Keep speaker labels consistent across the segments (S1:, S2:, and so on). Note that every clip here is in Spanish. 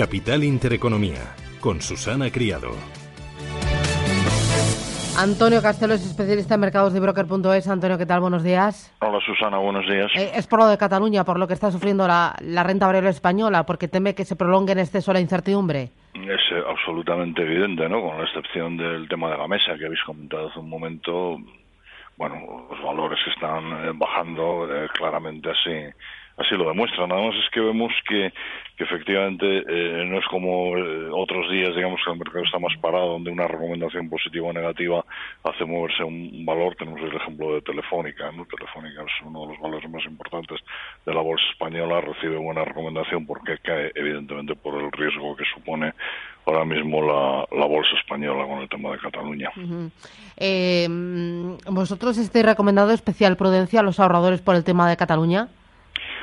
S1: Capital Intereconomía, con Susana Criado.
S2: Antonio Castelo es especialista en mercados de broker.es. Antonio, ¿qué tal? Buenos días.
S3: Hola Susana, buenos días.
S2: Eh, es por lo de Cataluña, por lo que está sufriendo la, renta variable española, porque teme que se prolongue en exceso la incertidumbre.
S3: Es eh, absolutamente evidente, ¿no? Con la excepción del tema de la mesa que habéis comentado hace un momento. Bueno, los valores que están eh, bajando claramente así así lo demuestran. Nada más es que vemos que, efectivamente eh, no es como eh, otros días, digamos que el mercado está más parado, donde una recomendación positiva o negativa hace moverse un, valor. Tenemos el ejemplo de Telefónica. ¿no? Telefónica es uno de los valores más importantes de la bolsa española, recibe buena recomendación porque cae, evidentemente, por el riesgo que supone ahora mismo la, bolsa española con el tema de Cataluña.
S2: Eh, ¿Vosotros estáis recomendando especial prudencia a los ahorradores por el tema de Cataluña?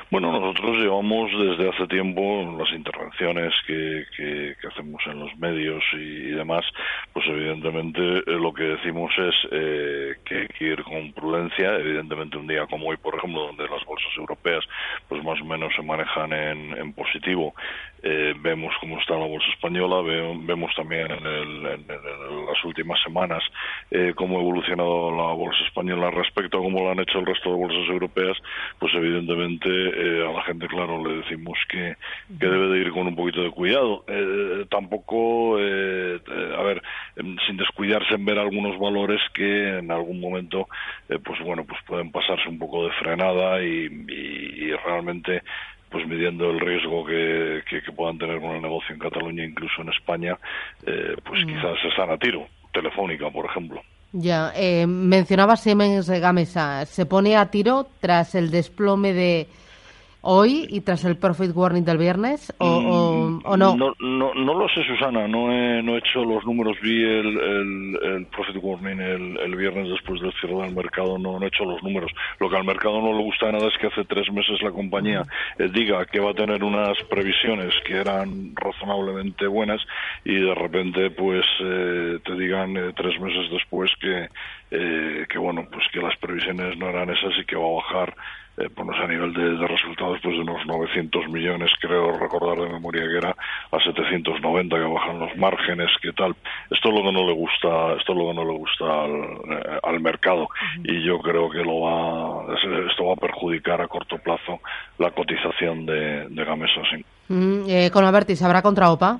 S3: Bueno, nosotros llevamos desde hace tiempo las intervenciones que, que, hacemos en los medios y, demás, pues evidentemente eh, lo que decimos es eh, que hay que ir con prudencia. Evidentemente un día como hoy, por ejemplo, donde las bolsas europeas pues más o menos se manejan en, en positivo, eh, vemos cómo está la bolsa española, vemos también en, las últimas semanas eh, cómo ha evolucionado la bolsa española respecto a cómo lo han hecho el resto de bolsas europeas, pues evidentemente eh, a la gente, claro, le decimos que, debe de ir con un poquito de cuidado. tampoco, a ver, em, sin descuidarse en ver algunos valores que en algún momento, pues bueno, pues pueden pasarse un poco de frenada y realmente pues midiendo el riesgo que, que, puedan tener con el negocio en Cataluña, incluso en España, eh, pues mm. quizás están a tiro. Telefónica, por ejemplo.
S2: Ya, eh, mencionaba Siemens Gamesa. ¿Se pone a tiro tras el desplome de hoy y tras el profit warning del viernes o,
S3: mm, no? no? no? lo sé, Susana. No he, no he hecho los números. Vi el, el, profit warning el, viernes después del cierre del mercado. No, he hecho los números. Lo que al mercado no le gusta nada es que hace tres meses la compañía eh, diga que va a tener unas previsiones que eran razonablemente buenas y de repente pues eh, te digan eh, tres meses después que, que bueno pues que las previsiones no eran esas y que va a bajar eh, pues a nivel de, resultados pues de unos 900 millones creo recordar de memoria que era a 790 que bajan los márgenes que tal esto es lo que no le gusta esto es lo que no le gusta al, eh, mercado. Y yo creo que lo va esto va a perjudicar a corto plazo la cotización de, de Gamesa sí.
S2: Mm, eh, con Avertis habrá contra OPA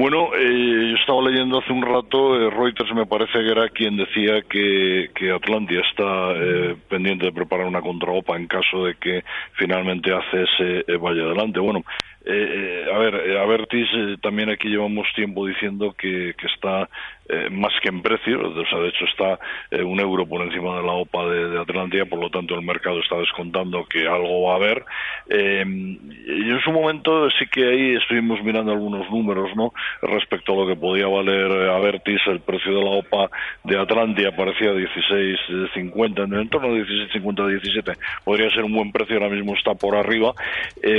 S3: bueno, eh, yo estaba leyendo hace un rato, eh, Reuters me parece que era quien decía que, que Atlantia está eh, pendiente de preparar una contraopa en caso de que finalmente hace ese vaya adelante. Bueno, a ver, Avertis también aquí llevamos tiempo diciendo que, que está eh, más que en precio, o sea, de hecho está eh, un euro por encima de la OPA de, Atlantia, por lo tanto el mercado está descontando que algo va a haber. Eh, y en su momento sí que ahí estuvimos mirando algunos números, ¿no? Respecto a lo que podía valer Avertis, el precio de la OPA de Atlantia parecía 16.50, en el torno de 16.50 17. Podría ser un buen precio, ahora mismo está por arriba.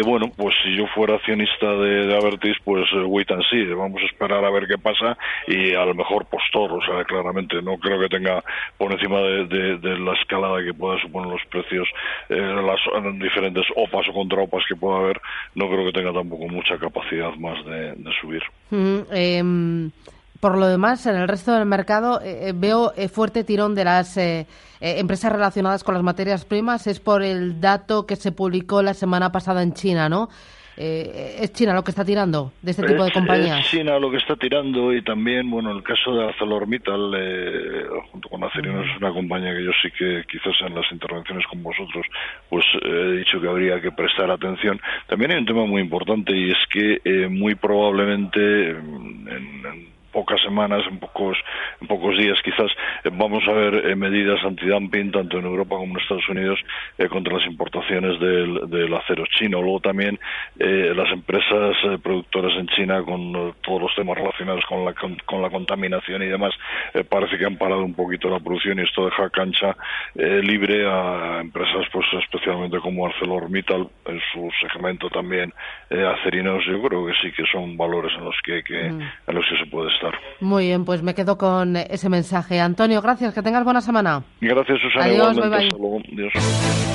S3: bueno, pues si yo fuera accionista de, de Avertis, pues wait and see, vamos a esperar a ver qué pasa y a lo mejor postor, o sea, claramente no creo que tenga por encima de, la escalada que pueda suponer los precios, eh, las diferentes OPAs o contraopas que pueda haber, no creo que tenga tampoco mucha capacidad más de, subir.
S2: Em, por lo demás, en el resto del mercado eh, eh, veo fuerte tirón de las empresas relacionadas con las materias primas. Es por el dato que se publicó la semana pasada en China, ¿no? Eh, ¿Es China lo que está tirando de este tipo de compañías?
S3: Es China lo que está tirando y también, bueno, el caso de ArcelorMittal, eh, junto con Acerino, es una compañía que yo sí que quizás en las intervenciones con vosotros, pues he dicho que habría que prestar atención. También hay un tema muy importante y es que eh, muy probablemente en pocas semanas, en pocos, en pocos días quizás, vamos a ver medidas antidumping tanto en Europa como en Estados Unidos contra las importaciones del, del, acero chino. Luego también las empresas productoras en China con todos los temas relacionados con la, con, la contaminación y demás parece que han parado un poquito la producción y esto deja cancha libre a empresas pues especialmente como ArcelorMittal en su segmento también eh, acerinos yo creo que sí que son valores en los que, mm. en los que se puede estar
S2: muy bien pues me quedo con ese mensaje. Antonio gracias que tengas buena semana.
S3: Gracias Susana
S2: adiós bye bye.